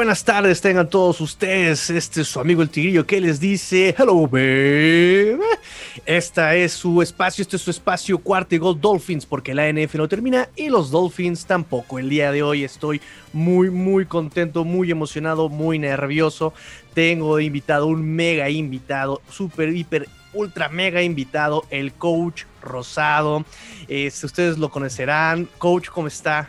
Buenas tardes, tengan todos ustedes. Este es su amigo el Tigrillo que les dice Hello, baby. Esta es su espacio, este es su espacio cuarto y gol Dolphins, porque la NF no termina y los Dolphins tampoco. El día de hoy estoy muy, muy contento, muy emocionado, muy nervioso. Tengo invitado un mega invitado, super, hiper, ultra mega invitado, el coach Rosado. Este, ustedes lo conocerán. Coach, ¿cómo está?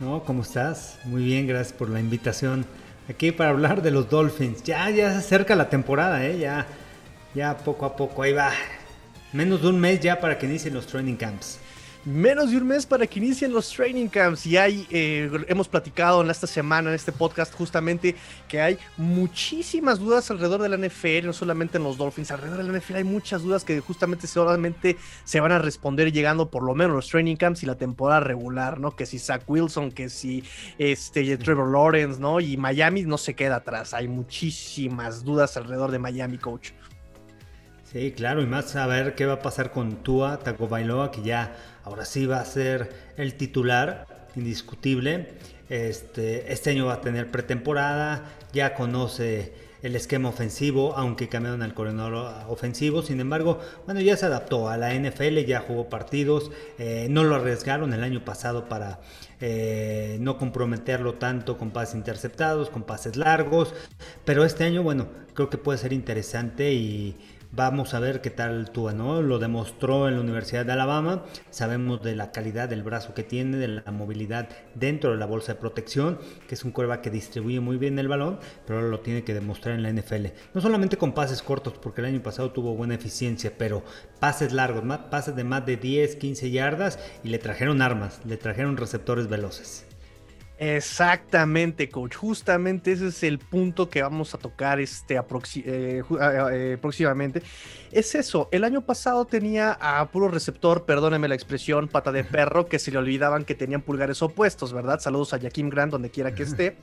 No, ¿cómo estás? Muy bien, gracias por la invitación. Aquí para hablar de los Dolphins. Ya, ya se acerca la temporada, ¿eh? Ya, ya poco a poco, ahí va. Menos de un mes ya para que inicien los training camps menos de un mes para que inicien los training camps y hay, eh, hemos platicado en esta semana, en este podcast justamente, que hay muchísimas dudas alrededor de la NFL, no solamente en los Dolphins, alrededor de la NFL hay muchas dudas que justamente solamente se van a responder llegando por lo menos los training camps y la temporada regular, ¿no? Que si Zach Wilson, que si este, Trevor Lawrence, ¿no? Y Miami no se queda atrás, hay muchísimas dudas alrededor de Miami, coach. Sí, claro, y más saber qué va a pasar con Tua Tagovailoa, que ya ahora sí va a ser el titular indiscutible. Este, este año va a tener pretemporada, ya conoce el esquema ofensivo, aunque cambiaron al coordinador ofensivo. Sin embargo, bueno, ya se adaptó a la NFL, ya jugó partidos, eh, no lo arriesgaron el año pasado para eh, no comprometerlo tanto con pases interceptados, con pases largos, pero este año, bueno, creo que puede ser interesante y Vamos a ver qué tal Tua, ¿no? Lo demostró en la Universidad de Alabama. Sabemos de la calidad del brazo que tiene, de la movilidad dentro de la bolsa de protección, que es un cuerva que distribuye muy bien el balón, pero ahora lo tiene que demostrar en la NFL. No solamente con pases cortos, porque el año pasado tuvo buena eficiencia, pero pases largos, pases de más de 10, 15 yardas y le trajeron armas, le trajeron receptores veloces. Exactamente, coach. Justamente ese es el punto que vamos a tocar este eh, eh, eh, próximamente. Es eso, el año pasado tenía a puro receptor, perdóneme la expresión, pata de perro, que se le olvidaban que tenían pulgares opuestos, ¿verdad? Saludos a Jaquim Grant, donde quiera que esté.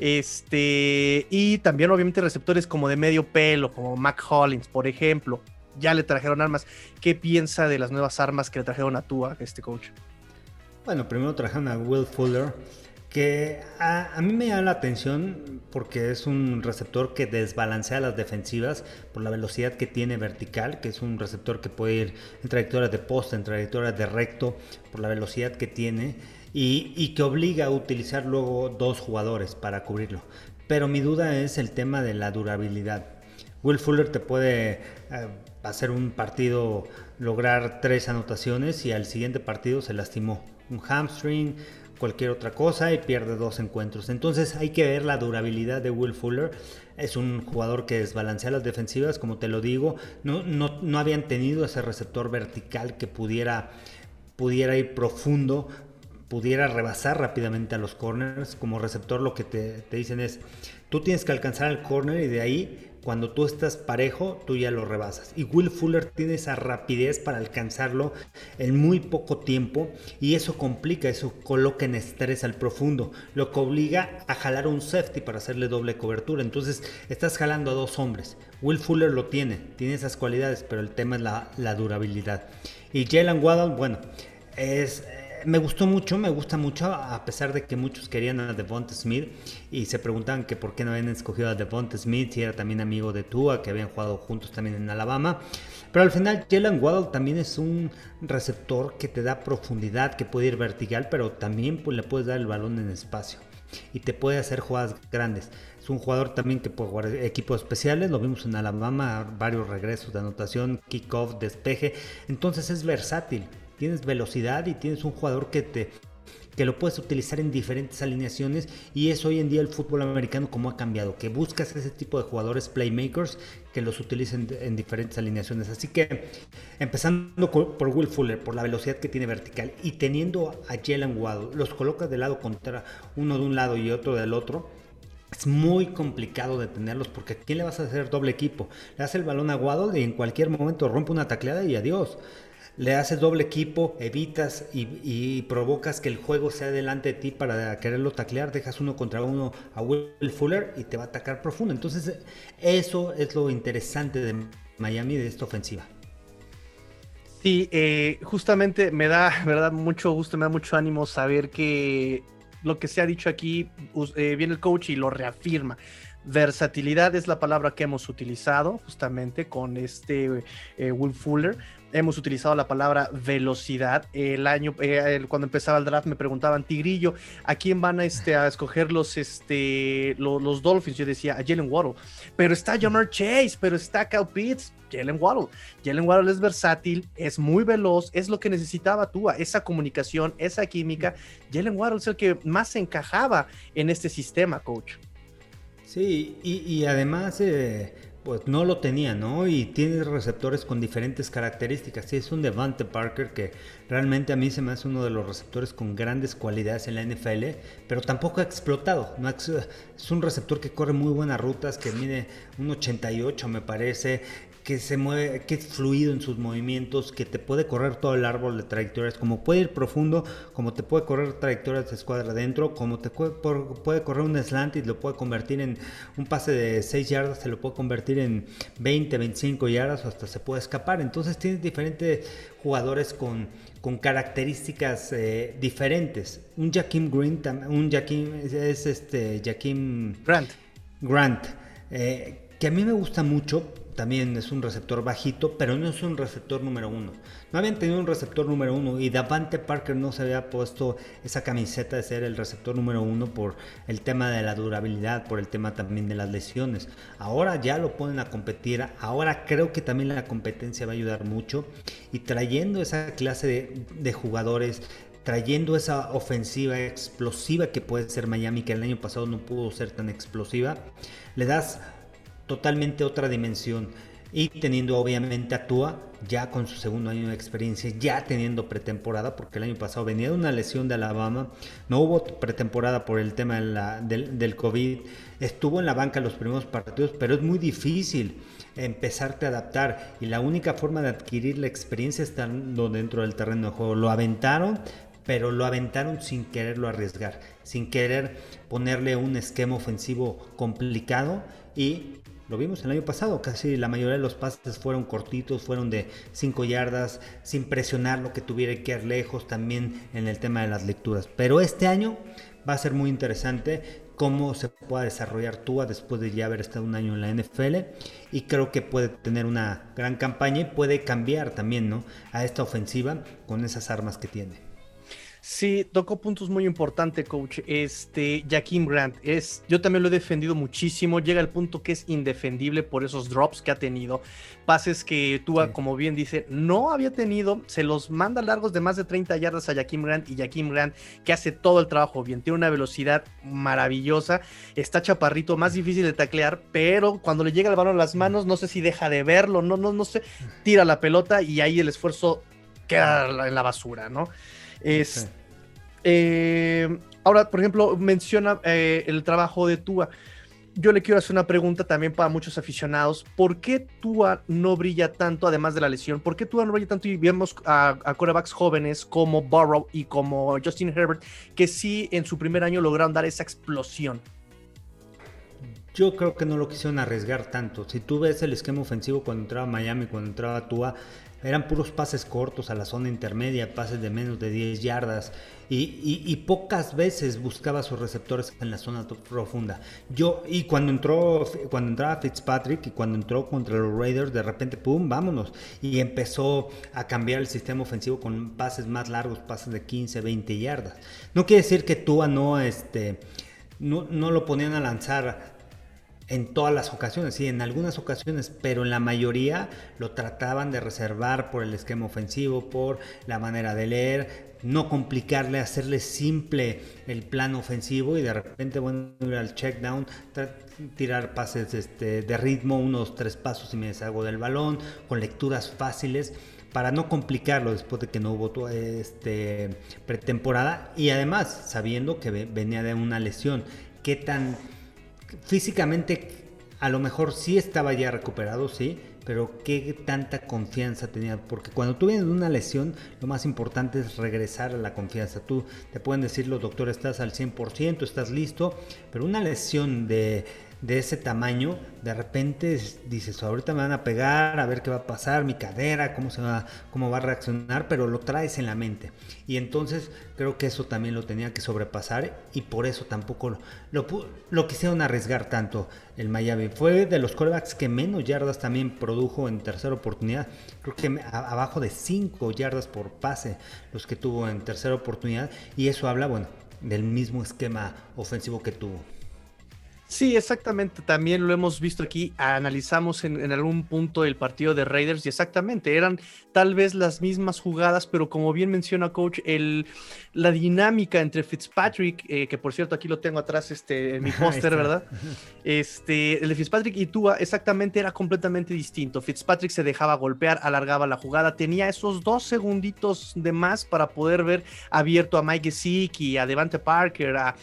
Este, y también obviamente receptores como de medio pelo, como Mac Hollins, por ejemplo. Ya le trajeron armas. ¿Qué piensa de las nuevas armas que le trajeron a Tua, este coach? Bueno, primero trajeron a Will Fuller que a, mí me llama la atención porque es un receptor que desbalancea las defensivas por la velocidad que tiene vertical, que es un receptor que puede ir en trayectorias de poste, en trayectorias de recto, por la velocidad que tiene y, que obliga a utilizar luego dos jugadores para cubrirlo. Pero mi duda es el tema de la durabilidad. Will Fuller te puede eh, hacer un partido, lograr tres anotaciones y al siguiente partido se lastimó. Un hamstring, cualquier otra cosa y pierde dos encuentros. Entonces hay que ver la durabilidad de Will Fuller. Es un jugador que desbalancea las defensivas, como te lo digo. No, no, habían tenido ese receptor vertical que pudiera, pudiera ir profundo, pudiera rebasar rápidamente a los corners. Como receptor lo que te, te dicen es, tú tienes que alcanzar el corner y de ahí cuando tú estás parejo, tú ya lo rebasas. Y Will Fuller tiene esa rapidez para alcanzarlo en muy poco tiempo y eso complica, eso coloca en estrés al profundo, lo que obliga a jalar un safety para hacerle doble cobertura. Entonces estás jalando a dos hombres. Will Fuller lo tiene, tiene esas cualidades, pero el tema es la, la durabilidad. Y Jalen Waddle, bueno, es me gustó mucho, me gusta mucho, a pesar de que muchos querían a Devonta Smith y se preguntaban que por qué no habían escogido a Devonta Smith, si era también amigo de Tua, que habían jugado juntos también en Alabama. Pero al final, Jalen Waddle también es un receptor que te da profundidad, que puede ir vertical, pero también pues, le puedes dar el balón en espacio y te puede hacer jugadas grandes. Es un jugador también que puede jugar equipos especiales, lo vimos en Alabama, varios regresos de anotación, kickoff, despeje, entonces es versátil tienes velocidad y tienes un jugador que te que lo puedes utilizar en diferentes alineaciones y es hoy en día el fútbol americano como ha cambiado, que buscas ese tipo de jugadores playmakers que los utilicen en diferentes alineaciones. Así que empezando por Will Fuller, por la velocidad que tiene vertical y teniendo a Jalen Waddle, los colocas de lado contra uno de un lado y otro del otro. Es muy complicado detenerlos porque ¿a quién le vas a hacer doble equipo? Le das el balón a Waddle y en cualquier momento rompe una tacleada y adiós le haces doble equipo, evitas y, provocas que el juego sea delante de ti para quererlo taclear, dejas uno contra uno a Will Fuller y te va a atacar profundo. Entonces, eso es lo interesante de Miami de esta ofensiva. Sí, eh, justamente me da, verdad, mucho gusto, me da mucho ánimo saber que lo que se ha dicho aquí, eh, viene el coach y lo reafirma. Versatilidad es la palabra que hemos utilizado justamente con este eh, Will Fuller. Hemos utilizado la palabra velocidad. El año, eh, cuando empezaba el draft, me preguntaban, Tigrillo, ¿a quién van a, este, a escoger los, este, los, Dolphins? Yo decía, a Jalen Waddle. Pero está Jamar Chase, pero está Cal Pitts. Jalen Waddle. Jalen Waddle es versátil, es muy veloz, es lo que necesitaba Tua, esa comunicación, esa química. Jalen Waddle es el que más encajaba en este sistema, coach. Sí, y, además, eh, pues no lo tenía, ¿no? Y tiene receptores con diferentes características. Sí, es un Devante Parker que realmente a mí se me hace uno de los receptores con grandes cualidades en la NFL, pero tampoco ha explotado. ¿no? Es un receptor que corre muy buenas rutas, que mide un 88, me parece, que se mueve, que es fluido en sus movimientos, que te puede correr todo el árbol de trayectorias, como puede ir profundo, como te puede correr trayectorias de escuadra adentro, como te puede, puede correr un slant y lo puede convertir en un pase de 6 yardas, se lo puede convertir en 20, 25 yardas o hasta se puede escapar. Entonces tienes diferentes jugadores con, con características eh, diferentes. Un Jaquim Green, un Jaquim es este Jaquim Grant. Grant, eh, que a mí me gusta mucho también es un receptor bajito, pero no es un receptor número uno. No habían tenido un receptor número uno y Davante Parker no se había puesto esa camiseta de ser el receptor número uno por el tema de la durabilidad, por el tema también de las lesiones. Ahora ya lo ponen a competir, ahora creo que también la competencia va a ayudar mucho y trayendo esa clase de, de jugadores trayendo esa ofensiva explosiva que puede ser Miami, que el año pasado no pudo ser tan explosiva, le das totalmente otra dimensión. Y teniendo obviamente a ya con su segundo año de experiencia, ya teniendo pretemporada, porque el año pasado venía de una lesión de Alabama, no hubo pretemporada por el tema del, COVID, estuvo en la banca los primeros partidos, pero es muy difícil empezarte a adaptar y la única forma de adquirir la experiencia es estando dentro del terreno de juego. Lo aventaron, pero lo aventaron sin quererlo arriesgar, sin querer ponerle un esquema ofensivo complicado y lo vimos el año pasado, casi la mayoría de los pases fueron cortitos, fueron de 5 yardas, sin presionar lo que tuviera que ir lejos también en el tema de las lecturas. Pero este año va a ser muy interesante cómo se pueda desarrollar Tua después de ya haber estado un año en la NFL y creo que puede tener una gran campaña y puede cambiar también ¿no? a esta ofensiva con esas armas que tiene. Sí, tocó puntos muy importantes, coach. Este, Jaquim Grant, es, yo también lo he defendido muchísimo. Llega al punto que es indefendible por esos drops que ha tenido. Pases que Tua, como bien dice, no había tenido. Se los manda largos de más de 30 yardas a Jaquim Grant y Jaquim Grant, que hace todo el trabajo bien. Tiene una velocidad maravillosa. Está chaparrito, más difícil de taclear, pero cuando le llega el balón a las manos, no sé si deja de verlo, no, no, no sé. Tira la pelota y ahí el esfuerzo queda en la basura, ¿no? Es, eh, ahora, por ejemplo, menciona eh, el trabajo de Tua. Yo le quiero hacer una pregunta también para muchos aficionados. ¿Por qué Tua no brilla tanto, además de la lesión? ¿Por qué Tua no brilla tanto? Y vemos a, a corebacks jóvenes como Burrow y como Justin Herbert, que sí en su primer año lograron dar esa explosión. Yo creo que no lo quisieron arriesgar tanto. Si tú ves el esquema ofensivo cuando entraba Miami, cuando entraba Tua, eran puros pases cortos a la zona intermedia, pases de menos de 10 yardas y, pocas veces buscaba sus receptores en la zona profunda. Yo, y cuando entró, cuando entraba Fitzpatrick y cuando entró contra los Raiders, de repente, pum, vámonos. Y empezó a cambiar el sistema ofensivo con pases más largos, pases de 15, 20 yardas. No quiere decir que Tua no, este, no, no lo ponían a lanzar en todas las ocasiones, sí, en algunas ocasiones, pero en la mayoría lo trataban de reservar por el esquema ofensivo, por la manera de leer, no complicarle, hacerle simple el plan ofensivo y de repente, bueno, ir al check down, tirar pases este, de ritmo, unos tres pasos y me deshago del balón, con lecturas fáciles para no complicarlo después de que no hubo este, pretemporada y además sabiendo que venía de una lesión. ¿Qué tan físicamente a lo mejor sí estaba ya recuperado, sí, pero qué tanta confianza tenía, porque cuando tú vienes de una lesión, lo más importante es regresar a la confianza. Tú te pueden decir los doctores, estás al 100%, estás listo, pero una lesión de, de ese tamaño, de repente dices, ahorita me van a pegar, a ver qué va a pasar, mi cadera, cómo se va, cómo va a reaccionar, pero lo traes en la mente. Y entonces creo que eso también lo tenía que sobrepasar y por eso tampoco lo, lo, quisieron arriesgar tanto el Miami. Fue de los corebacks que menos yardas también produjo en tercera oportunidad. Creo que abajo de 5 yardas por pase los que tuvo en tercera oportunidad y eso habla, bueno, del mismo esquema ofensivo que tuvo. Sí, exactamente. También lo hemos visto aquí. Analizamos en, algún punto el partido de Raiders y exactamente eran tal vez las mismas jugadas, pero como bien menciona Coach, el, la dinámica entre Fitzpatrick, eh, que por cierto aquí lo tengo atrás este, en mi póster, ¿verdad? Este, el de Fitzpatrick y Tua exactamente era completamente distinto. Fitzpatrick se dejaba golpear, alargaba la jugada, tenía esos dos segunditos de más para poder ver abierto a Mike Gesicki, a Devante Parker, a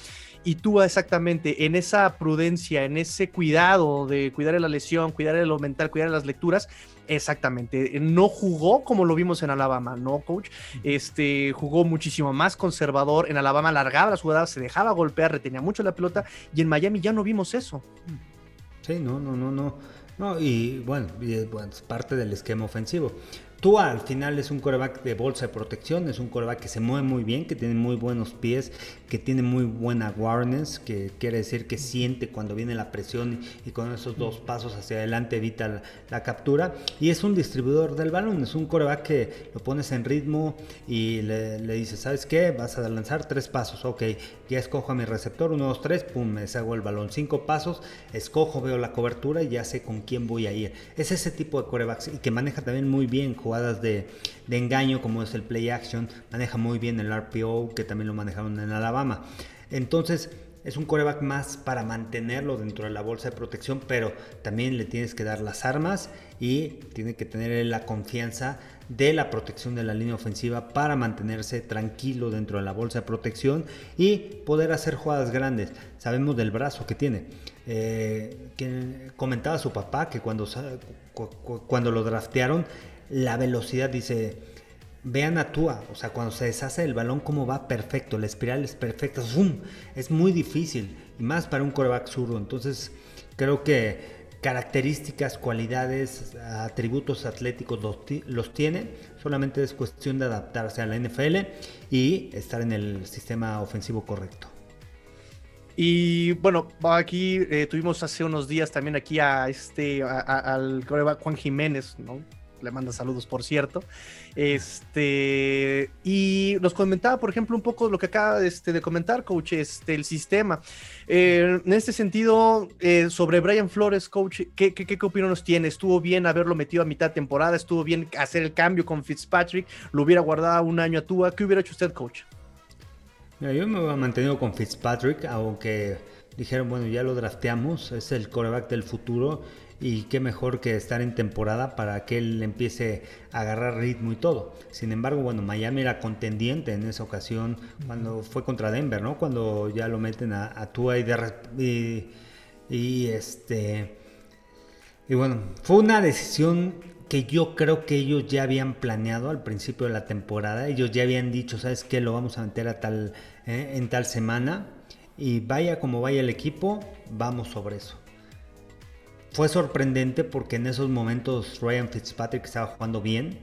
y tú exactamente en esa prudencia, en ese cuidado de cuidar de la lesión, cuidar de lo mental, cuidar de las lecturas, exactamente, no jugó como lo vimos en Alabama, ¿no, coach? Este, jugó muchísimo más conservador, en Alabama alargaba las jugadas, se dejaba golpear, retenía mucho la pelota y en Miami ya no vimos eso. Sí, no, no, no, no. No, y bueno, es parte del esquema ofensivo. Tú al final es un coreback de bolsa de protección, es un coreback que se mueve muy bien, que tiene muy buenos pies, que tiene muy buena awareness, que quiere decir que siente cuando viene la presión y con esos dos pasos hacia adelante evita la, captura. Y es un distribuidor del balón, es un coreback que lo pones en ritmo y le, le dices, ¿sabes qué? Vas a lanzar tres pasos, ok, ya escojo a mi receptor, uno, dos, tres, pum, me deshago el balón. Cinco pasos, escojo, veo la cobertura y ya sé con quién voy a ir. Es ese tipo de corebacks y que maneja también muy bien jugadas de, engaño como es el play action, maneja muy bien el RPO que también lo manejaron en Alabama. Entonces es un coreback más para mantenerlo dentro de la bolsa de protección, pero también le tienes que dar las armas y tiene que tener la confianza de la protección de la línea ofensiva para mantenerse tranquilo dentro de la bolsa de protección y poder hacer jugadas grandes. Sabemos del brazo que tiene. Eh, comentaba su papá que cuando, cuando lo draftearon la velocidad, dice, vean a Tua, o sea, cuando se deshace el balón, cómo va perfecto, la espiral es perfecta, ¡zoom! es muy difícil, y más para un coreback zurdo, entonces creo que características, cualidades, atributos atléticos los, tiene, solamente es cuestión de adaptarse a la NFL y estar en el sistema ofensivo correcto. Y bueno, aquí eh, tuvimos hace unos días también aquí a este al coreback Juan Jiménez, ¿no? Le manda saludos, por cierto. Este, y nos comentaba, por ejemplo, un poco lo que acaba este, de comentar, coach, este, el sistema. Eh, en este sentido, eh, sobre Brian Flores, coach, ¿qué, qué, qué opinión nos tiene? ¿Estuvo bien haberlo metido a mitad temporada? ¿Estuvo bien hacer el cambio con Fitzpatrick? ¿Lo hubiera guardado un año a Tua? ¿Qué hubiera hecho usted, coach? yo me he mantenido con Fitzpatrick, aunque dijeron, bueno, ya lo drafteamos, es el coreback del futuro y qué mejor que estar en temporada para que él empiece a agarrar ritmo y todo. Sin embargo, bueno, Miami era contendiente en esa ocasión cuando fue contra Denver, ¿no? Cuando ya lo meten a, a Tua y, y, este y bueno, fue una decisión que yo creo que ellos ya habían planeado al principio de la temporada. Ellos ya habían dicho, ¿sabes qué? Lo vamos a meter a tal, eh, en tal semana. Y vaya como vaya el equipo, vamos sobre eso fue sorprendente porque en esos momentos Ryan Fitzpatrick estaba jugando bien,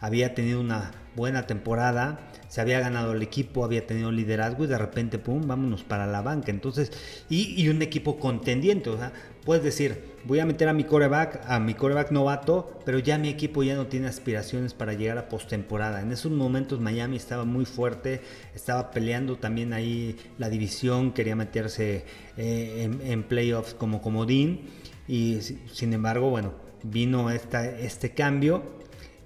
había tenido una buena temporada, se había ganado el equipo, había tenido liderazgo y de repente, pum, vámonos para la banca. Entonces, y, un equipo contendiente, o sea, puedes decir, voy a meter a mi coreback, a mi coreback novato, pero ya mi equipo ya no tiene aspiraciones para llegar a postemporada. En esos momentos Miami estaba muy fuerte, estaba peleando también ahí la división, quería meterse eh, en, en playoffs como comodín y sin embargo, bueno, vino esta, este cambio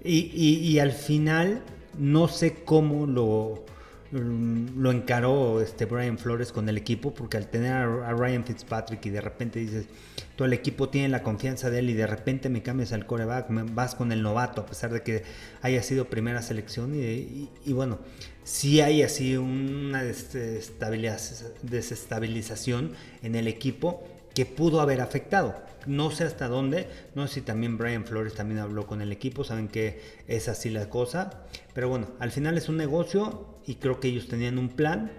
y, al final no sé cómo lo, mm, lo encaró este Brian Flores con el equipo, porque al tener a, Ryan Fitzpatrick y de repente dices, todo el equipo tiene la confianza de él y de repente me cambias al coreback, vas con el novato, a pesar de que haya sido primera selección y, y bueno, sí hay así una desestabilización en el equipo que pudo haber afectado. No sé hasta dónde, no sé si también Brian Flores también habló con el equipo, saben que es así la cosa, pero bueno, al final es un negocio y creo que ellos tenían un plan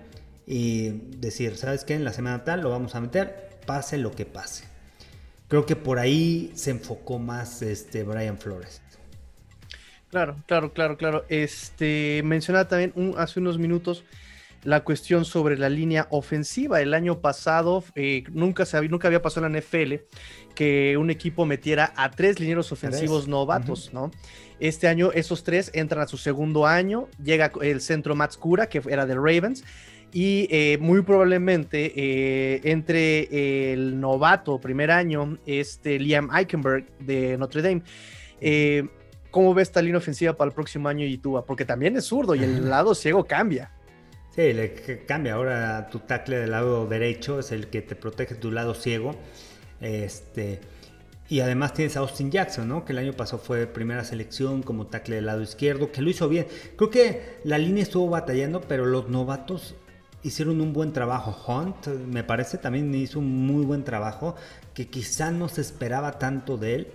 y decir, ¿sabes qué? En la semana tal lo vamos a meter, pase lo que pase. creo que por ahí se enfocó más este Brian Flores. Claro, claro, claro, claro. Este mencionaba también hace unos minutos la cuestión sobre la línea ofensiva. El año pasado eh, nunca, se había, nunca había pasado en la NFL que un equipo metiera a tres linieros ofensivos novatos, ¿no? Este año esos tres entran a su segundo año, llega el centro Mats Cura, que era de Ravens, y eh, muy probablemente eh, entre el novato primer año, este Liam Eichenberg de Notre Dame. ¿Cómo ves esta línea ofensiva para el próximo año y? Porque también es zurdo y el lado ciego cambia. Le cambia. Ahora tu tackle del lado derecho es el que te protege tu lado ciego. Este, y además tienes a Austin Jackson, ¿no? Que el año pasado fue primera selección como tackle del lado izquierdo, que lo hizo bien. Creo que la línea estuvo batallando, pero los novatos hicieron un buen trabajo. Hunt, me parece, también hizo un muy buen trabajo, que quizá no se esperaba tanto de él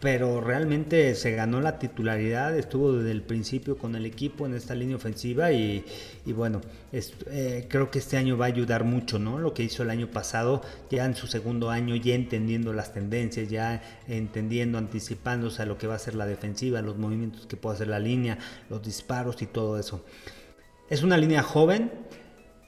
pero realmente se ganó la titularidad, estuvo desde el principio con el equipo en esta línea ofensiva y, bueno, eh, creo que este año va a ayudar mucho, ¿no? Lo que hizo el año pasado, ya en su segundo año, ya entendiendo las tendencias, ya entendiendo, anticipándose a lo que va a ser la defensiva, los movimientos que puede hacer la línea, los disparos y todo eso. Es una línea joven,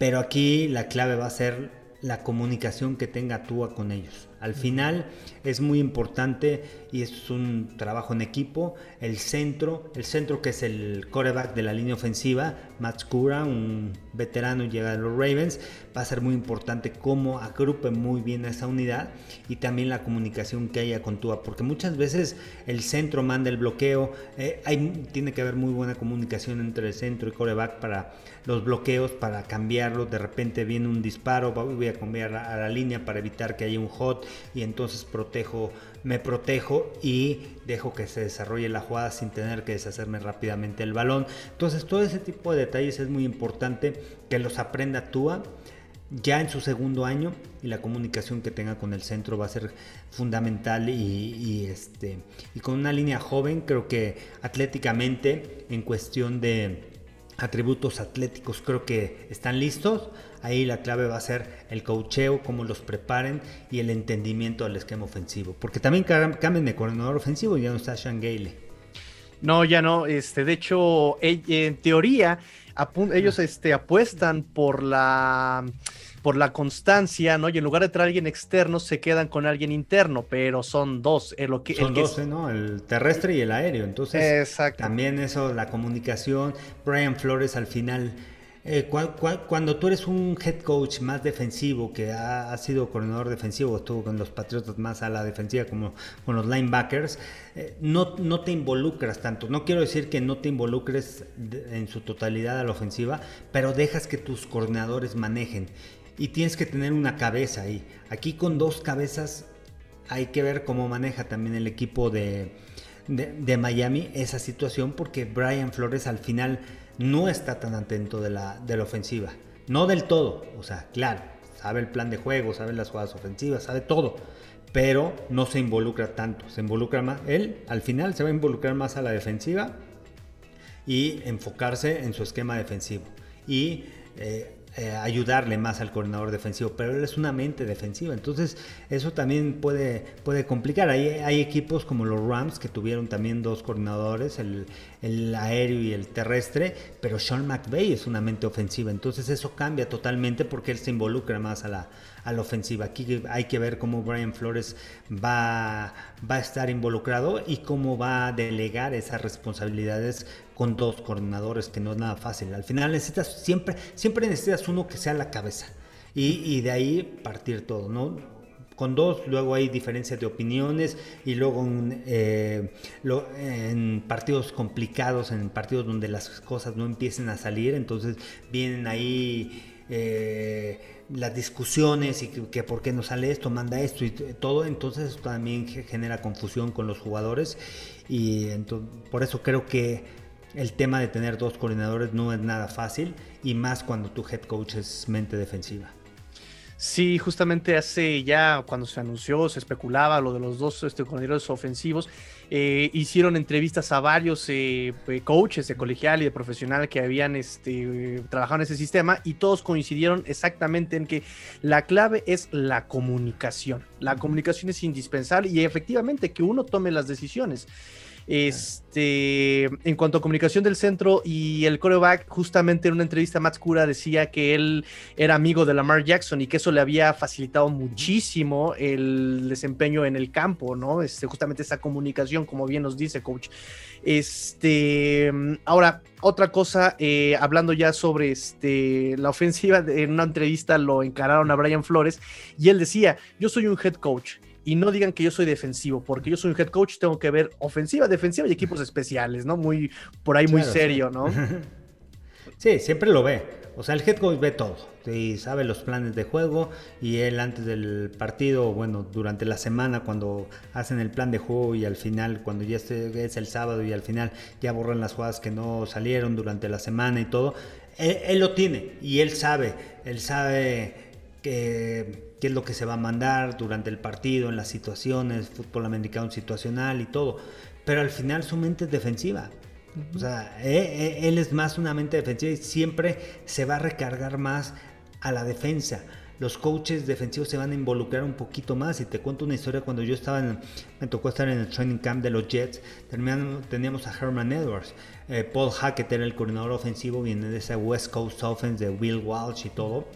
pero aquí la clave va a ser la comunicación que tenga Tua con ellos. Al final es muy importante y es un trabajo en equipo. El centro, el centro que es el coreback de la línea ofensiva, Matt Cura, un veterano llega de los Ravens, va a ser muy importante cómo agrupe muy bien a esa unidad y también la comunicación que haya con Tua, porque muchas veces el centro manda el bloqueo, eh, hay, tiene que haber muy buena comunicación entre el centro y coreback para los bloqueos, para cambiarlo, de repente viene un disparo, voy a cambiar a la línea para evitar que haya un hot y entonces protejo, me protejo y dejo que se desarrolle la jugada sin tener que deshacerme rápidamente el balón. Entonces todo ese tipo de detalles es muy importante que los aprenda Tua ya en su segundo año y la comunicación que tenga con el centro va a ser fundamental y, este y con una línea joven creo que atléticamente en cuestión de atributos atléticos creo que están listos Ahí la clave va a ser el cocheo, cómo los preparen y el entendimiento del esquema ofensivo. Porque también cambian de coordinador ofensivo y ya no está Sean Gale. No, ya no. Este, de hecho, en teoría, ellos este, apuestan por la por la constancia, ¿no? Y en lugar de traer a alguien externo, se quedan con alguien interno, pero son dos. Eh, lo que, son dos, ¿eh? ¿no? El terrestre y el aéreo. Entonces, también eso, la comunicación. Brian Flores al final eh, cuando tú eres un head coach más defensivo, que ha, sido coordinador defensivo, estuvo con los Patriotas más a la defensiva como con los linebackers, eh, no, te involucras tanto. No quiero decir que no te involucres en su totalidad a la ofensiva, pero dejas que tus coordinadores manejen. Y tienes que tener una cabeza ahí. Aquí con dos cabezas hay que ver cómo maneja también el equipo de, de Miami esa situación, porque Brian Flores al final no está tan atento de la, de la ofensiva. No del todo, o sea, claro, sabe el plan de juego, sabe las jugadas ofensivas, sabe todo, pero no se involucra tanto, se involucra más, él al final se va a involucrar más a la defensiva y enfocarse en su esquema defensivo. Y eh, eh, ayudarle más al coordinador defensivo, pero él es una mente defensiva, entonces eso también puede, puede complicar. Hay, hay equipos como los Rams que tuvieron también dos coordinadores, el, el aéreo y el terrestre, pero Sean McVay es una mente ofensiva, entonces eso cambia totalmente porque él se involucra más a la, a la ofensiva. Aquí hay que ver cómo Brian Flores va, va a estar involucrado y cómo va a delegar esas responsabilidades con dos coordinadores, que no es nada fácil. Al final necesitas siempre, siempre necesitas uno que sea la cabeza y, de ahí partir todo, ¿no? con dos, luego hay diferencias de opiniones y luego en, eh, en, partidos complicados, en partidos donde las cosas no empiecen a salir, entonces vienen ahí eh, las discusiones y que, por qué no sale esto, manda esto y todo, entonces también genera confusión con los jugadores y por eso creo que el tema de tener dos coordinadores no es nada fácil y más cuando tu head coach es mente defensiva. Sí, justamente hace ya cuando se anunció, se especulaba lo de los dos este, coordinadores ofensivos, eh, hicieron entrevistas a varios eh, eh, coaches de colegial y de profesional que habían este, trabajado en ese sistema y todos coincidieron exactamente en que la clave es la comunicación. La comunicación es indispensable y efectivamente que uno tome las decisiones. Este, en cuanto a comunicación del centro y el coreback, justamente en una entrevista Matt Cura decía que él era amigo de Lamar Jackson y que eso le había facilitado muchísimo el desempeño en el campo, ¿no? Este, justamente esa comunicación, como bien nos dice, coach. Este, ahora, otra cosa, eh, hablando ya sobre este, la ofensiva, en una entrevista lo encararon a Brian Flores y él decía, yo soy un head coach y no digan que yo soy defensivo, porque yo soy un head coach, tengo que ver ofensiva, defensiva y equipos especiales, ¿no? Muy, por ahí muy serio, ¿no? Sí, siempre lo ve. O sea, el head coach ve todo y sabe los planes de juego y él antes del partido, bueno, durante la semana cuando hacen el plan de juego y al final, cuando ya es el sábado y al final ya borran las jugadas que no salieron durante la semana y todo, él, él lo tiene y él sabe, él sabe que qué es lo que se va a mandar durante el partido, en las situaciones, fútbol americano situacional y todo. Pero al final su mente es defensiva. O sea, eh, eh, él es más una mente defensiva y siempre se va a recargar más a la defensa. Los coaches defensivos se van a involucrar un poquito más. Y te cuento una historia cuando yo estaba en, me tocó estar en el training camp de los Jets. Teníamos a Herman Edwards. Eh, Paul Hackett era el coordinador ofensivo, viene de esa West Coast Offense de Will Walsh y todo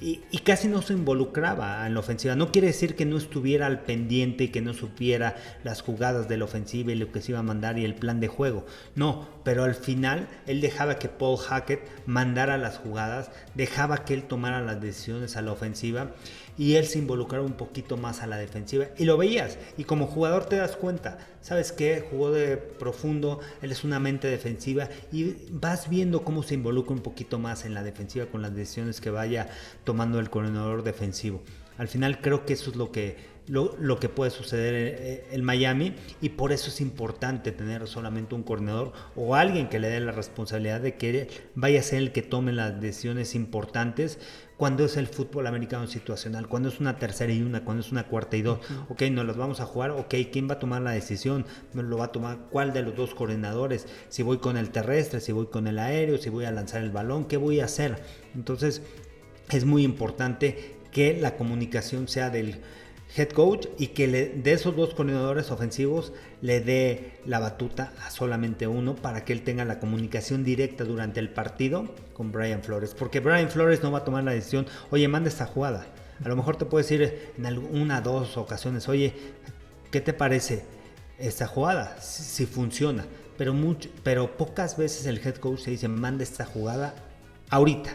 y, casi no se involucraba en la ofensiva. No quiere decir que no estuviera al pendiente y que no supiera las jugadas de la ofensiva y lo que se iba a mandar y el plan de juego. No, pero al final él dejaba que Paul Hackett mandara las jugadas, dejaba que él tomara las decisiones a la ofensiva y él se involucraba un poquito más a la defensiva y lo veías y como jugador te das cuenta, sabes que jugó de profundo, él es una mente defensiva y vas viendo cómo se involucra un poquito más en la defensiva con las decisiones que vaya tomando el coordinador defensivo. Al final creo que eso es lo que lo, que puede suceder en, Miami y por eso es importante tener solamente un coordinador o alguien que le dé la responsabilidad de que vaya a ser el que tome las decisiones importantes cuando es el fútbol americano situacional, cuando es una tercera y una, cuando es una cuarta y dos. Ok, nos las vamos a jugar, ok, ¿quién va a tomar la decisión? ¿Lo va a tomar cuál de los dos coordinadores? Si voy con el terrestre, si voy con el aéreo, si voy a lanzar el balón, ¿qué voy a hacer? Entonces, es muy importante que la comunicación sea del head coach y que de esos dos coordinadores ofensivos le dé la batuta a solamente uno para que él tenga la comunicación directa durante el partido con Brian Flores. Porque Brian Flores no va a tomar la decisión, oye, manda esta jugada. A lo mejor te puede decir en alguna dos ocasiones, oye, ¿qué te parece esta jugada? Si, funciona. Pero, mucho, pero pocas veces el head coach se dice, manda esta jugada ahorita.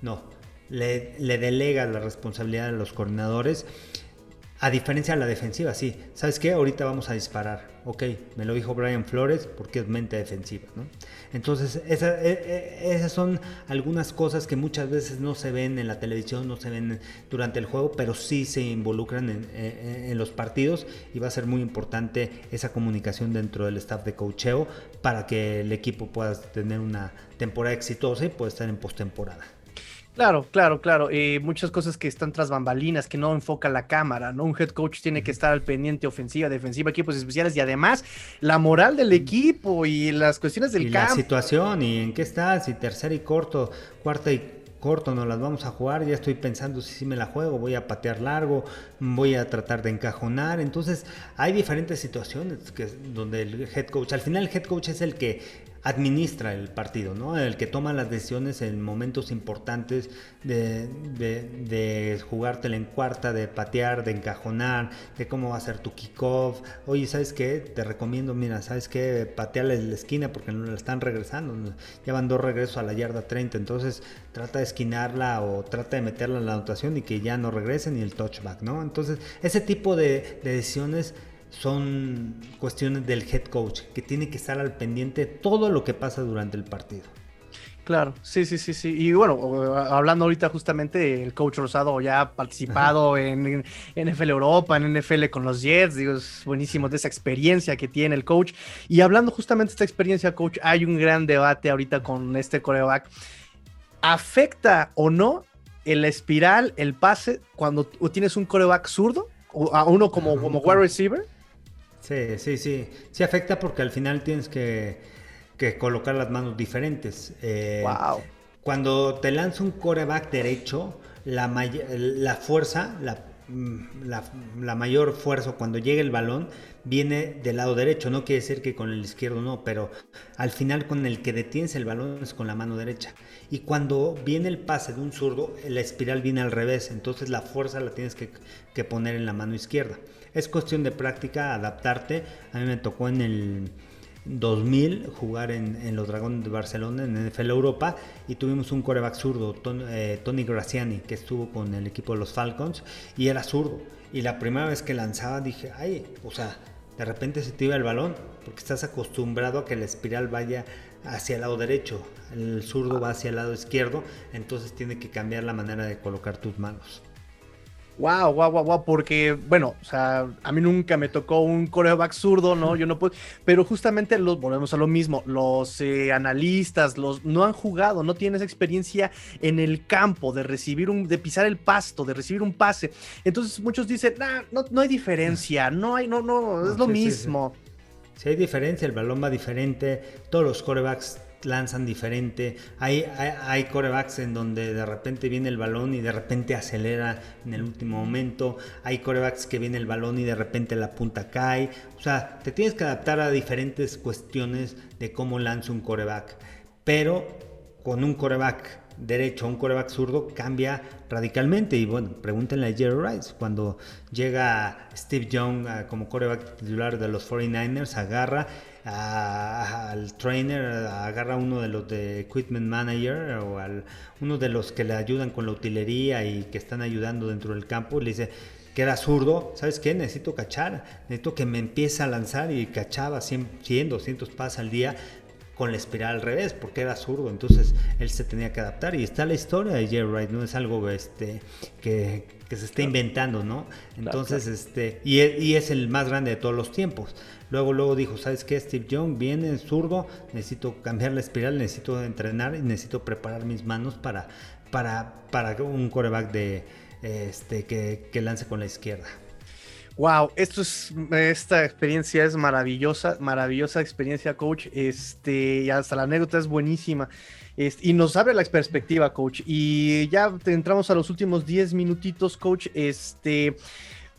No, le, le delega la responsabilidad a los coordinadores a diferencia de la defensiva, sí. ¿Sabes qué? Ahorita vamos a disparar. Ok, me lo dijo Brian Flores porque es mente defensiva. ¿no? Entonces, e, e, esas son algunas cosas que muchas veces no se ven en la televisión, no se ven durante el juego, pero sí se involucran en, en los partidos y va a ser muy importante esa comunicación dentro del staff de cocheo para que el equipo pueda tener una temporada exitosa y pueda estar en postemporada. Claro, claro, claro. Eh, muchas cosas que están tras bambalinas, que no enfoca la cámara, ¿no? Un head coach tiene que estar al pendiente ofensiva, defensiva, equipos especiales y además la moral del equipo y las cuestiones del y campo. La situación y en qué estás, y tercera y corto, cuarta y corto nos las vamos a jugar, ya estoy pensando si sí me la juego, voy a patear largo, voy a tratar de encajonar. Entonces, hay diferentes situaciones que, donde el head coach, al final el head coach es el que administra el partido, ¿no? El que toma las decisiones en momentos importantes de, de, jugártela en cuarta, de patear, de encajonar, de cómo va a ser tu kickoff. Oye, ¿sabes qué? Te recomiendo, mira, ¿sabes qué? Patearle la esquina porque no la están regresando. Llevan dos regresos a la yarda 30, entonces trata de esquinarla o trata de meterla en la anotación y que ya no regresen y el touchback, ¿no? Entonces, ese tipo de, de decisiones son cuestiones del head coach, que tiene que estar al pendiente de todo lo que pasa durante el partido. Claro, sí, sí, sí, sí. Y bueno, hablando ahorita justamente, el coach Rosado ya ha participado en, NFL Europa, en NFL con los Jets, digo, es buenísimo de esa experiencia que tiene el coach. Y hablando justamente de esta experiencia, coach, hay un gran debate ahorita con este coreback. ¿Afecta o no en la espiral, el pase, cuando tienes un coreback zurdo, o a uno como, como wide receiver. Sí, sí, sí. Sí afecta porque al final tienes que, colocar las manos diferentes. wow. Eh, cuando te lanza un coreback derecho, la, la fuerza, la Mm, la, mayor fuerza cuando llega el balón viene del lado derecho. No quiere decir que con el izquierdo no, pero al final con el que detienes el balón es con la mano derecha. Y cuando viene el pase de un zurdo, la espiral viene al revés. Entonces la fuerza la tienes que, que poner en la mano izquierda. Es cuestión de práctica, adaptarte. A mí me tocó en el 2000 jugar en, los Dragones de Barcelona, en NFL Europa, y tuvimos un coreback zurdo, eh, Tony Graciani, que estuvo con el equipo de los Falcons, y era zurdo. Y la primera vez que lanzaba dije, ay, o sea, de repente se te iba el balón, porque estás acostumbrado a que la espiral vaya hacia el lado derecho, el zurdo va hacia el lado izquierdo, entonces tiene que cambiar la manera de colocar tus manos. Wow, wow, wow, wow, porque, bueno, o sea, a mí nunca me tocó un coreback zurdo, ¿no? Yo no puedo, pero justamente los, volvemos a lo mismo, los eh, analistas, los no han jugado, no tienen esa experiencia en el campo de recibir un, de pisar el pasto, de recibir un pase. Entonces muchos dicen, no, no hay diferencia, no hay, no, no, es lo mismo. Sí, sí, hay diferencia, el balón va diferente, todos los corebacks lanzan diferente. Hay, hay, corebacks en donde de repente viene el balón y de repente acelera en el último momento. Hay corebacks que viene el balón y de repente la punta cae. O sea, te tienes que adaptar a diferentes cuestiones de cómo lanza un coreback. Pero con un coreback derecho a un coreback zurdo cambia radicalmente. Y bueno, pregúntenle a Jerry Rice. Cuando llega Steve Young ah, como coreback titular de los 49ers, agarra al trainer, agarra uno de los de Equipment Manager o al, uno de los que le ayudan con la utilería y que están ayudando dentro del campo, le dice que era zurdo, ¿sabes qué? Necesito cachar, necesito que me empiece a lanzar y cachaba 100, 100 200 pases al día con la espiral al revés, porque era zurdo, entonces él se tenía que adaptar y está la historia de Jerry Wright, no es algo este, que, que se está inventando, ¿no? Entonces, este, y, y es el más grande de todos los tiempos. Luego, luego dijo, ¿sabes qué? Steve Young viene zurdo, necesito cambiar la espiral, necesito entrenar y necesito preparar mis manos para, para, para un coreback de, este, que, que lance con la izquierda. Wow, esto es, esta experiencia es maravillosa, maravillosa experiencia, coach. Este, y hasta la anécdota es buenísima. Este, y nos abre la perspectiva, coach. Y ya entramos a los últimos 10 minutitos, coach. Este,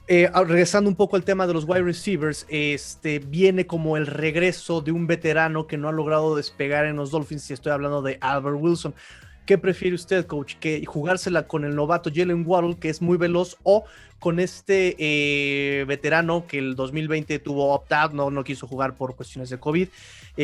eh, ah, regresando un poco al tema de los wide receivers, este viene como el regreso de un veterano que no ha logrado despegar en los Dolphins. Y estoy hablando de Albert Wilson. ¿Qué prefiere usted, coach? ¿Que jugársela con el novato Jalen Waddle, que es muy veloz, o con este eh, veterano que el 2020 tuvo opt-out, no, no quiso jugar por cuestiones de COVID,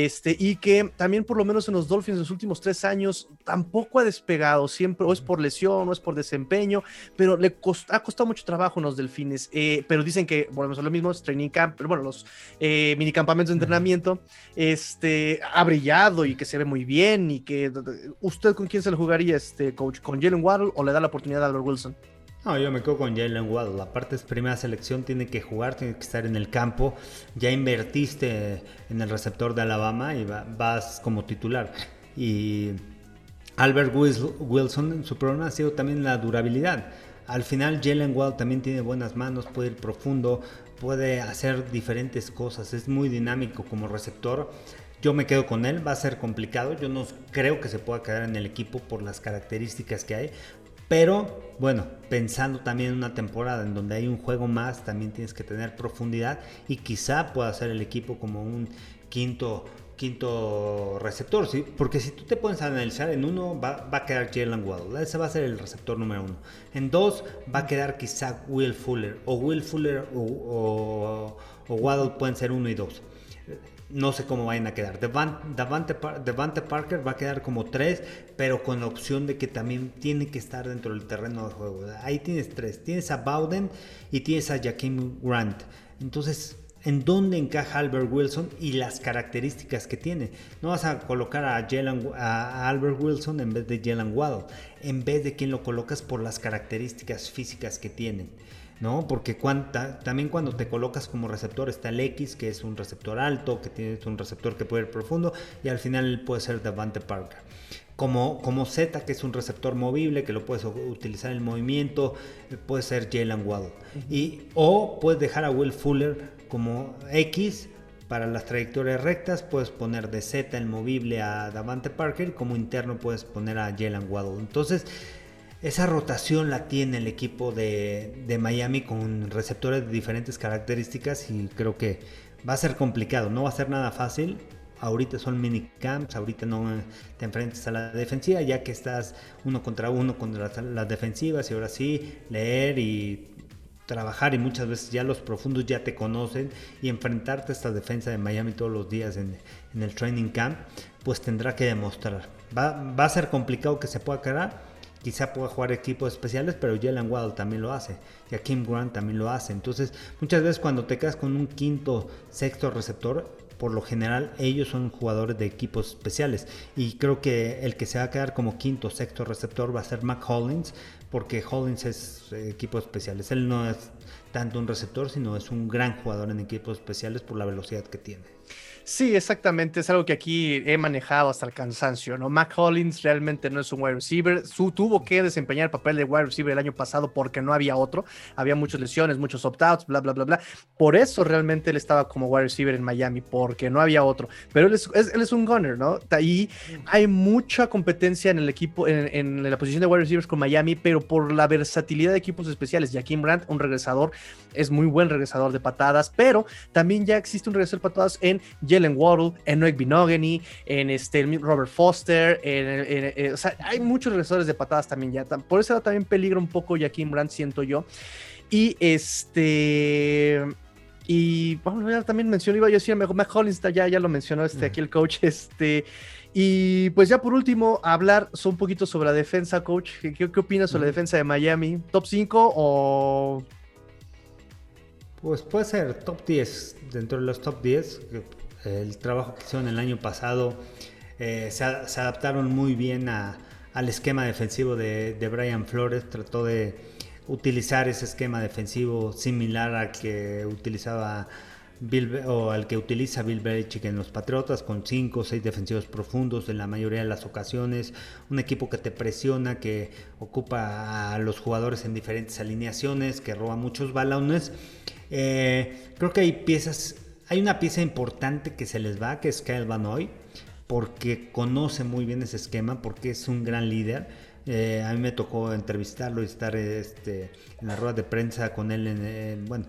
este, y que también por lo menos en los Dolphins en los últimos tres años tampoco ha despegado, siempre o es por lesión o es por desempeño, pero le ha costado mucho trabajo en los Delfines, eh, pero dicen que, volvemos a lo mismo, es training camp, pero bueno, los eh, minicampamentos de entrenamiento, este, ha brillado y que se ve muy bien y que usted con quién se le jugaría este coach, con Jalen Waddle o le da la oportunidad a Albert Wilson? No, yo me quedo con Jalen Waddle. Aparte es primera selección, tiene que jugar, tiene que estar en el campo. Ya invertiste en el receptor de Alabama y vas como titular. Y Albert Wilson, su problema ha sido también la durabilidad. Al final Jalen Waddle también tiene buenas manos, puede ir profundo, puede hacer diferentes cosas. Es muy dinámico como receptor. Yo me quedo con él, va a ser complicado. Yo no creo que se pueda quedar en el equipo por las características que hay. Pero bueno, pensando también en una temporada en donde hay un juego más, también tienes que tener profundidad y quizá pueda ser el equipo como un quinto quinto receptor, ¿sí? porque si tú te puedes analizar, en uno va, a quedar Jalen Waddle, ese va a ser el receptor número uno. En dos va a quedar quizá Will Fuller, o Will Fuller o, o Waddle pueden ser uno y dos no sé cómo vayan a quedar. Devante, Parker va a quedar como 3, pero con la opción de que también tiene que estar dentro del terreno de juego. Ahí tienes 3. Tienes a Bowden y tienes a Jaquim Grant. Entonces, ¿en dónde encaja Albert Wilson y las características que tiene? No vas a colocar a, a Albert Wilson en vez de Jalen Waddle, en vez de quien lo colocas por las características físicas que tienen. ¿No? Porque cuanta, también cuando te colocas como receptor está el X, que es un receptor alto, que tiene un receptor que puede ir profundo, y al final puede ser Davante Parker. Como, como Z, que es un receptor movible, que lo puedes utilizar en el movimiento, eh, puede ser Jalen Waddle. y, o puedes dejar a Will Fuller como X, para las trayectorias rectas puedes poner de Z el movible a Davante Parker y como interno puedes poner a Jalen Waddle. Entonces, esa rotación la tiene el equipo de, Miami con receptores de diferentes características y creo que va a ser complicado, no va a ser nada fácil. Ahorita son mini camps, ahorita no te enfrentas a la defensiva, ya que estás uno contra uno contra las, defensivas y ahora sí leer y trabajar y muchas veces ya los profundos ya te conocen y enfrentarte a esta defensa de Miami todos los días en, el training camp, pues tendrá que demostrar. Va, va, a ser complicado que se pueda quedar, quizá pueda jugar equipos especiales, pero Jalen Waddle también lo hace, y a Kim Grant también lo hace. Entonces, muchas veces cuando te quedas con un quinto, sexto receptor, por lo general ellos son jugadores de equipos especiales. Y creo que el que se va a quedar como quinto, sexto receptor va a ser Mac Hollins, porque Hollins es eh, equipos especiales. Él no es tanto un receptor, sino es un gran jugador en equipos especiales por la velocidad que tiene. Sí, exactamente. Es algo que aquí he manejado hasta el cansancio, ¿no? Mac Hollins realmente no es un wide receiver. Su, tuvo que desempeñar el papel de wide receiver el año pasado porque no había otro. Había muchas lesiones, muchos opt-outs, bla, bla, bla, bla. Por eso realmente él estaba como wide receiver en Miami, porque no había otro. Pero él es, él es un gunner, ¿no? Ahí hay mucha competencia en el equipo, en, en, la posición de wide receivers con Miami, pero por la versatilidad de equipos especiales. Jaquim Brandt, un regresador, es muy buen regresador de patadas, pero también ya existe un regresador de patadas en Jalen Waddle, en Noek Binogany, en este, Robert Foster, en, o sea, hay muchos regresadores de patadas también ya. Por eso también peligra un poco Jaquim Brandt, siento yo. Y este. Y bueno, ya también mencionó, iba yo a decir, Mac Hollins ya, ya lo mencionó este, aquí el coach. Este, y pues ya por último, hablar un poquito sobre la defensa, coach. ¿Qué, qué opinas sobre la defensa de Miami? ¿Top 5 o pues puede ser top 10, dentro de los top 10. El trabajo que hicieron el año pasado eh, se, adaptaron muy bien al esquema defensivo de, Brian Flores. Trató de utilizar ese esquema defensivo similar al que utilizaba Bill, o al que utiliza Bill Belichick en los Patriotas, con 5 o 6 defensivos profundos en la mayoría de las ocasiones, un equipo que te presiona, que ocupa a los jugadores en diferentes alineaciones, que roba muchos balones eh, creo que hay piezas, hay una pieza importante que se les va, que es Kyle Van Hoy, porque conoce muy bien ese esquema, porque es un gran líder. Eh, a mí me tocó entrevistarlo y estar este, en la rueda de prensa con él en, bueno,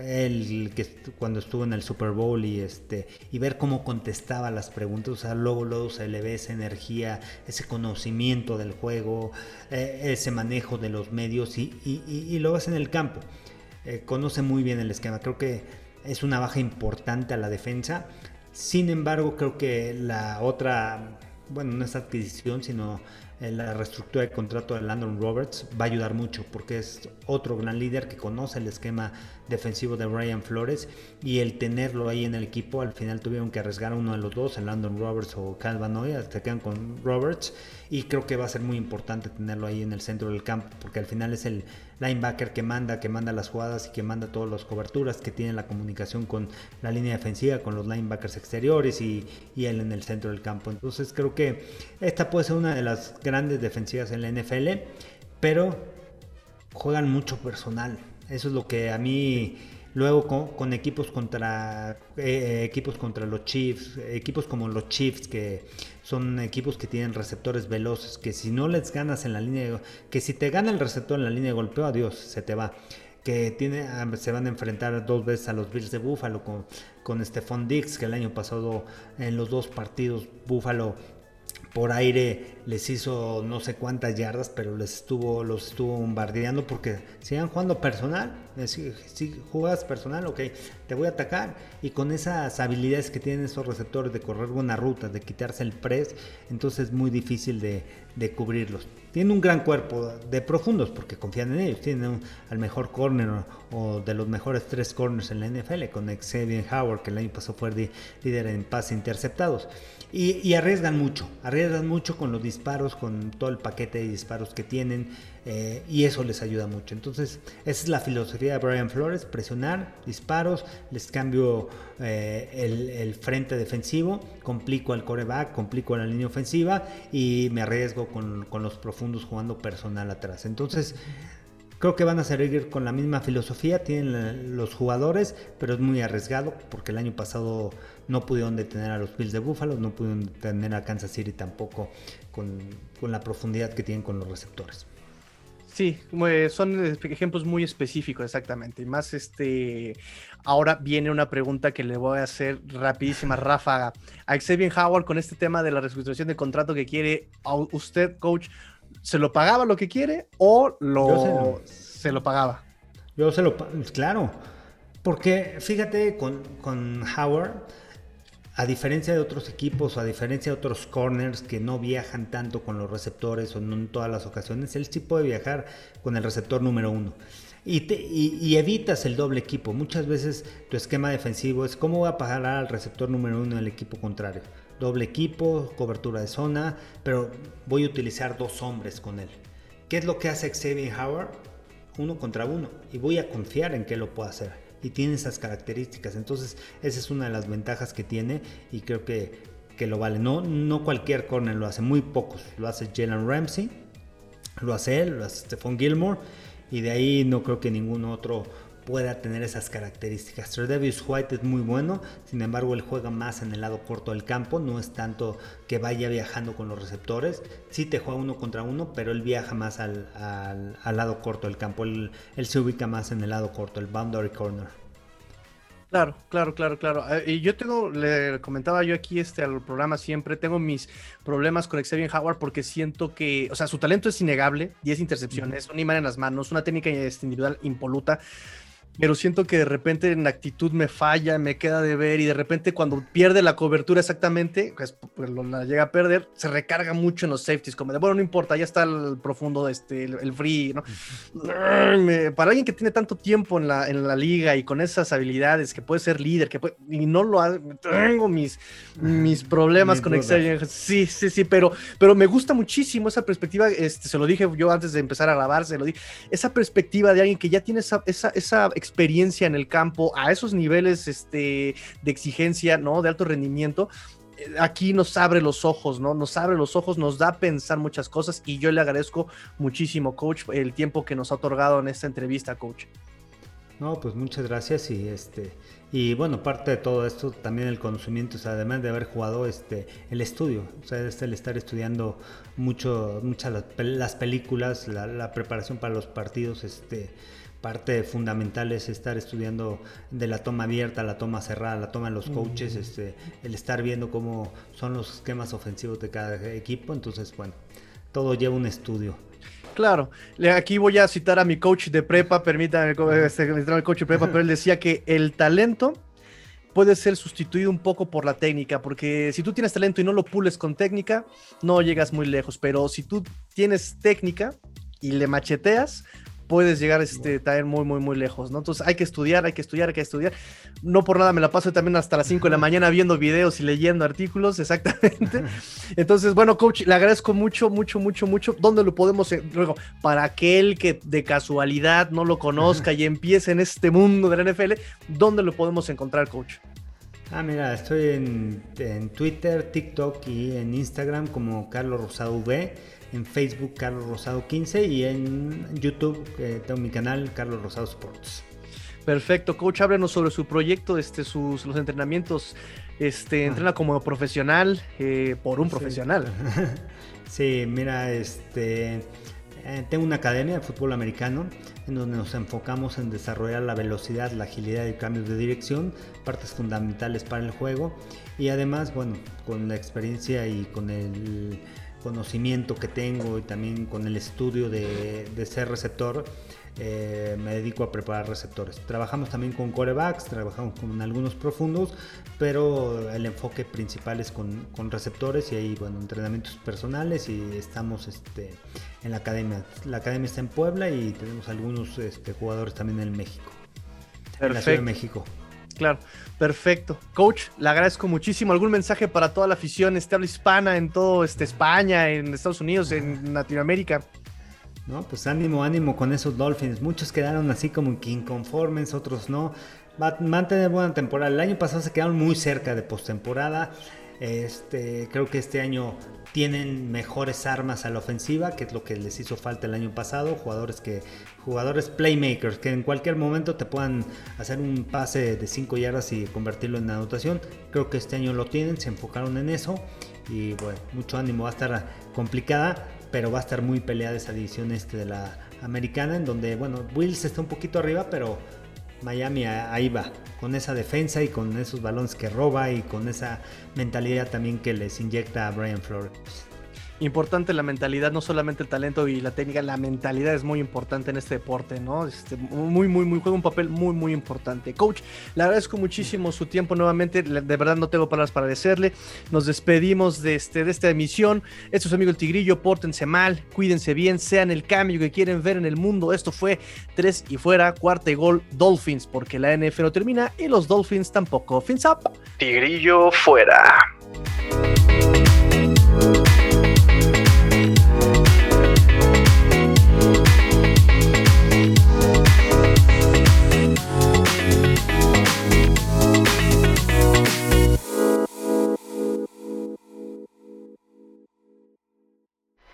él que cuando estuvo en el Super Bowl y este y ver cómo contestaba las preguntas, o sea, luego luego se le ve esa energía, ese conocimiento del juego, eh, ese manejo de los medios y, y, y, lo ves en el campo. Eh, conoce muy bien el esquema. Creo que es una baja importante a la defensa. Sin embargo, creo que la otra, bueno, no es adquisición, sino eh, la reestructura de contrato de Landon Roberts va a ayudar mucho porque es otro gran líder que conoce el esquema defensivo de Ryan Flores y el tenerlo ahí en el equipo, al final tuvieron que arriesgar uno de los dos, el Landon Roberts o Calvanoy, hasta quedan con Roberts y creo que va a ser muy importante tenerlo ahí en el centro del campo porque al final es el linebacker que manda, que manda las jugadas y que manda todas las coberturas, que tiene la comunicación con la línea defensiva, con los linebackers exteriores y, y él en el centro del campo. Entonces creo que esta puede ser una de las grandes defensivas en la NFL, pero juegan mucho personal. Eso es lo que a mí luego con, equipos contra eh, equipos contra los Chiefs, equipos como los Chiefs que son equipos que tienen receptores veloces, que si no les ganas en la línea, de, que si te gana el receptor en la línea de golpeo, adiós, se te va. Que tiene, ah, se van a enfrentar dos veces a los Bills de Buffalo con, con Stephon Diggs, que el año pasado en los dos partidos Buffalo por aire les hizo no sé cuántas yardas, pero les estuvo, los estuvo bombardeando porque sigan jugando personal. Si, si juegas personal, ok, te voy a atacar. Y con esas habilidades que tienen esos receptores de correr buenas rutas, de quitarse el press, entonces es muy difícil de, cubrirlos. Tienen un gran cuerpo de profundos porque confían en ellos. Tienen al mejor corner o, de los mejores tres corners en la NFL con Xavier Howard, que el año pasado fue líder en pases interceptados. Y, arriesgan mucho, arriesgan mucho con los disparos, con todo el paquete de disparos que tienen eh, y eso les ayuda mucho. Entonces, esa es la filosofía de Brian Flores, presionar, disparos, les cambio eh, el, frente defensivo, complico al coreback, complico la línea ofensiva y me arriesgo con, con los profundos jugando personal atrás. Entonces, Creo que van a seguir con la misma filosofía, tienen los jugadores, pero es muy arriesgado porque el año pasado no pudieron detener a los Bills de Buffalo, no pudieron detener a Kansas City tampoco con, la profundidad que tienen con los receptores. Sí, son ejemplos muy específicos, exactamente. Y más este. Ahora viene una pregunta que le voy a hacer rapidísima, ráfaga. A Xavier Howard con este tema de la reestructuración de contrato que quiere. ¿Usted, coach, se lo pagaba lo que quiere o lo, se, lo, pagaba? Yo se lo claro. Porque fíjate con, con Howard, a diferencia de otros equipos o a diferencia de otros corners que no viajan tanto con los receptores o no en todas las ocasiones, él sí puede viajar con el receptor número uno. Y, y, evitas el doble equipo. Muchas veces tu esquema defensivo es cómo va a pagar al receptor número uno del equipo contrario doble equipo, cobertura de zona, pero voy a utilizar dos hombres con él. ¿Qué es lo que hace Xavier Howard? Uno contra uno. Y voy a confiar en que lo pueda hacer. Y tiene esas características. Entonces, esa es una de las ventajas que tiene y creo que, que lo vale. No, no cualquier corner lo hace, muy pocos. Lo hace Jalen Ramsey, lo hace él, lo hace Stephon Gilmore. Y de ahí no creo que ningún otro pueda tener esas características. Tredavious White es muy bueno, sin embargo él juega más en el lado corto del campo, no es tanto que vaya viajando con los receptores, sí te juega uno contra uno, pero él viaja más al, lado corto del campo, él, se ubica más en el lado corto, el boundary corner. Claro, claro, claro, claro. Eh, y yo tengo, le comentaba yo aquí este al programa siempre, tengo mis problemas con Xavier Howard porque siento que, o sea, su talento es innegable, 10 intercepciones, un imán en las manos, una técnica este, individual impoluta, pero siento que de repente en actitud me falla, me queda de ver y de repente cuando pierde la cobertura exactamente, pues, pues la llega a perder, se recarga mucho en los safeties, como de, bueno, no importa, ya está el profundo, este, el, free, ¿no? para alguien que tiene tanto tiempo en la, en la liga y con esas habilidades, que puede ser líder, que puede, y no lo hace, tengo mis, mis problemas con Excel. Sí, sí, sí, pero, pero me gusta muchísimo esa perspectiva, este, se lo dije yo antes de empezar a grabar, se lo dije, esa perspectiva de alguien que ya tiene esa, esa, esa experiencia en el campo a esos niveles este, de exigencia, ¿no? De alto rendimiento, eh, aquí nos abre los ojos, ¿no? Nos abre los ojos, nos da a pensar muchas cosas y yo le agradezco muchísimo, coach, el tiempo que nos ha otorgado en esta entrevista, coach. No, pues muchas gracias y este y bueno, parte de todo esto también el conocimiento, o sea, además de haber jugado este el estudio, o sea, es el estar estudiando mucho muchas las, películas, la, la, preparación para los partidos, este parte fundamental es estar estudiando de la toma abierta, la toma cerrada, la toma de los coaches, este, el estar viendo cómo son los esquemas ofensivos de cada equipo. Entonces, bueno, todo lleva un estudio. Claro, aquí voy a citar a mi coach de prepa, permítanme este, el coach de prepa, pero él decía que el talento puede ser sustituido un poco por la técnica, porque si tú tienes talento y no lo pules con técnica, no llegas muy lejos, pero si tú tienes técnica y le macheteas, puedes llegar este, también muy, muy, muy lejos, ¿no? Entonces hay que estudiar, hay que estudiar, hay que estudiar. No por nada me la paso también hasta las 5 de la mañana viendo videos y leyendo artículos, exactamente. Entonces, bueno, coach, le agradezco mucho, mucho, mucho, mucho. ¿Dónde lo podemos, luego, para aquel que de casualidad no lo conozca y empiece en este mundo de la NFL, ¿dónde lo podemos encontrar, coach? Ah, mira, estoy en, en Twitter, TikTok y en Instagram como Carlos Rosado V en Facebook Carlos Rosado 15 y en YouTube tengo mi canal Carlos Rosado Sports. Perfecto, coach, háblenos sobre su proyecto, este, sus los entrenamientos. Este, entrena como profesional eh, por un profesional. Sí, mira, este, eh, tengo una academia de fútbol americano en donde nos enfocamos en desarrollar la velocidad, la agilidad y cambios de dirección, partes fundamentales para el juego. Y además, bueno, con la experiencia y con el conocimiento que tengo y también con el estudio de, ser receptor, eh, me dedico a preparar receptores. Trabajamos también con corebacks, trabajamos con algunos profundos, pero el enfoque principal es con, receptores y ahí, bueno, entrenamientos personales y estamos este, en la academia. La academia está en Puebla y tenemos algunos este, jugadores también en México. Perfecto. En la Ciudad de México. claro. Perfecto. Coach, le agradezco muchísimo. ¿Algún mensaje para toda la afición este, habla hispana en todo este, España, en Estados Unidos, en Latinoamérica? Pues ánimo, ánimo con esos Dolphins. Muchos quedaron así como que inconformes, otros no. Van a tener buena temporada. El año pasado se quedaron muy cerca de postemporada. Este, creo que este año tienen mejores armas a la ofensiva, que es lo que les hizo falta el año pasado, jugadores que jugadores playmakers que en cualquier momento te puedan hacer un pase de 5 yardas y convertirlo en anotación. Creo que este año lo tienen, se enfocaron en eso y bueno, mucho ánimo, va a estar complicada, pero va a estar muy peleada esa división este de la americana en donde bueno, Wills está un poquito arriba, pero Miami ahí va, con esa defensa y con esos balones que roba y con esa mentalidad también que les inyecta a Brian Flores importante la mentalidad, no solamente el talento y la técnica, la mentalidad es muy importante en este deporte, ¿no? Este, muy, muy, muy, juega un papel muy, muy importante. Coach, le agradezco muchísimo su tiempo nuevamente, de verdad no tengo palabras para agradecerle. Nos despedimos de, este, de esta emisión. Esto es amigo el Tigrillo, pórtense mal, cuídense bien, sean el cambio que quieren ver en el mundo. Esto fue tres y fuera, cuarta y gol, Dolphins, porque la NF no termina y los Dolphins tampoco. Fins up. Tigrillo fuera.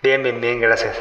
Bien, bien, bien, gracias.